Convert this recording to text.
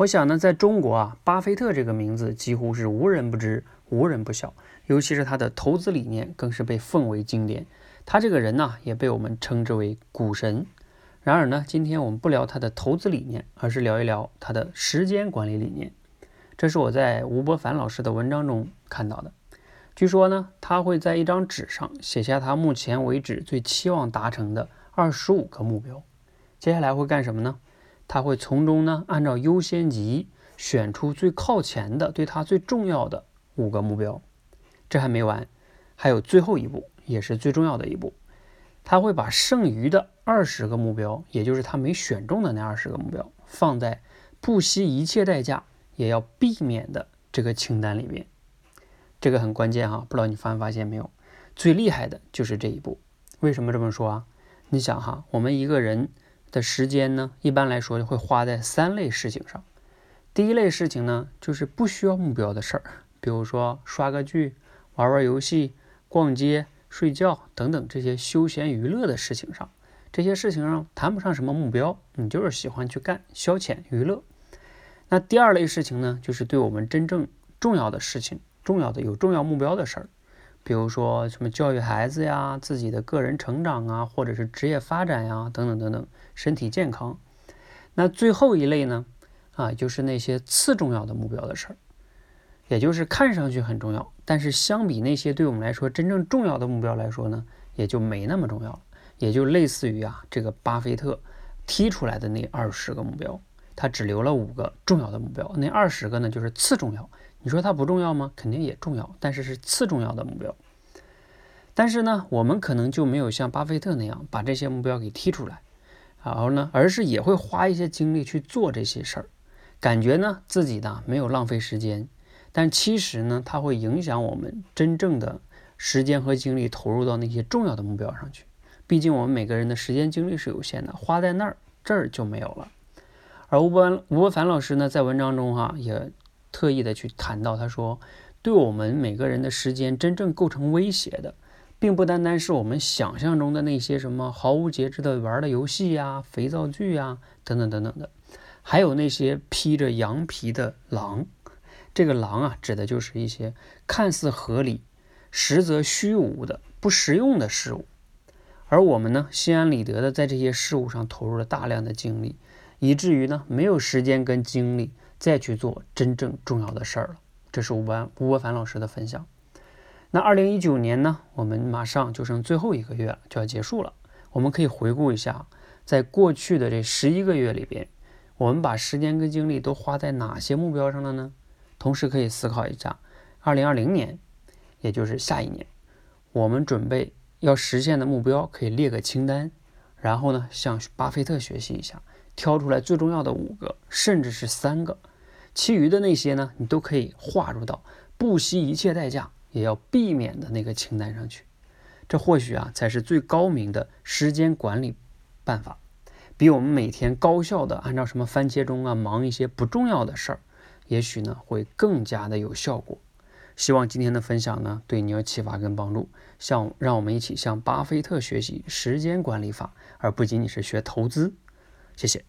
我想呢，在中国啊，巴菲特这个名字几乎是无人不知、无人不晓，尤其是他的投资理念更是被奉为经典。他这个人呢，也被我们称之为股神。然而呢，今天我们不聊他的投资理念，而是聊一聊他的时间管理理念。这是我在吴伯凡老师的文章中看到的。据说呢，他会在一张纸上写下他目前为止最期望达成的二十五个目标。接下来会干什么呢？他会从中呢按照优先级选出最靠前的、对他最重要的五个目标。这还没完，还有最后一步，也是最重要的一步。他会把剩余的二十个目标，也就是他没选中的那二十个目标，放在不惜一切代价。也要避免的这个清单里面，这个很关键哈，不知道你发没发现没有？最厉害的就是这一步。为什么这么说啊？你想哈，我们一个人的时间呢，一般来说会花在三类事情上。第一类事情呢，就是不需要目标的事儿，比如说刷个剧、玩玩游戏、逛街、睡觉等等这些休闲娱乐的事情上。这些事情上谈不上什么目标，你就是喜欢去干消遣娱乐。那第二类事情呢，就是对我们真正重要的事情、重要的有重要目标的事儿，比如说什么教育孩子呀、自己的个人成长啊，或者是职业发展呀，等等等等，身体健康。那最后一类呢，啊，就是那些次重要的目标的事儿，也就是看上去很重要，但是相比那些对我们来说真正重要的目标来说呢，也就没那么重要了，也就类似于啊，这个巴菲特踢出来的那二十个目标。他只留了五个重要的目标，那二十个呢就是次重要。你说它不重要吗？肯定也重要，但是是次重要的目标。但是呢，我们可能就没有像巴菲特那样把这些目标给剔出来，然后呢，而是也会花一些精力去做这些事儿，感觉呢自己呢没有浪费时间，但其实呢，它会影响我们真正的时间和精力投入到那些重要的目标上去。毕竟我们每个人的时间精力是有限的，花在那儿这儿就没有了。而吴伯吴伯凡老师呢，在文章中哈也特意的去谈到，他说，对我们每个人的时间真正构成威胁的，并不单单是我们想象中的那些什么毫无节制的玩的游戏呀、肥皂剧呀等等等等的，还有那些披着羊皮的狼。这个狼啊，指的就是一些看似合理，实则虚无的不实用的事物。而我们呢，心安理得的在这些事物上投入了大量的精力。以至于呢，没有时间跟精力再去做真正重要的事儿了。这是吴班吴伯凡老师的分享。那二零一九年呢，我们马上就剩最后一个月了，就要结束了。我们可以回顾一下，在过去的这十一个月里边，我们把时间跟精力都花在哪些目标上了呢？同时可以思考一下，二零二零年，也就是下一年，我们准备要实现的目标，可以列个清单，然后呢，向巴菲特学习一下。挑出来最重要的五个，甚至是三个，其余的那些呢，你都可以划入到不惜一切代价也要避免的那个清单上去。这或许啊，才是最高明的时间管理办法，比我们每天高效的按照什么番茄钟啊忙一些不重要的事儿，也许呢会更加的有效果。希望今天的分享呢，对你有启发跟帮助。向让我们一起向巴菲特学习时间管理法，而不仅仅是学投资。谢谢。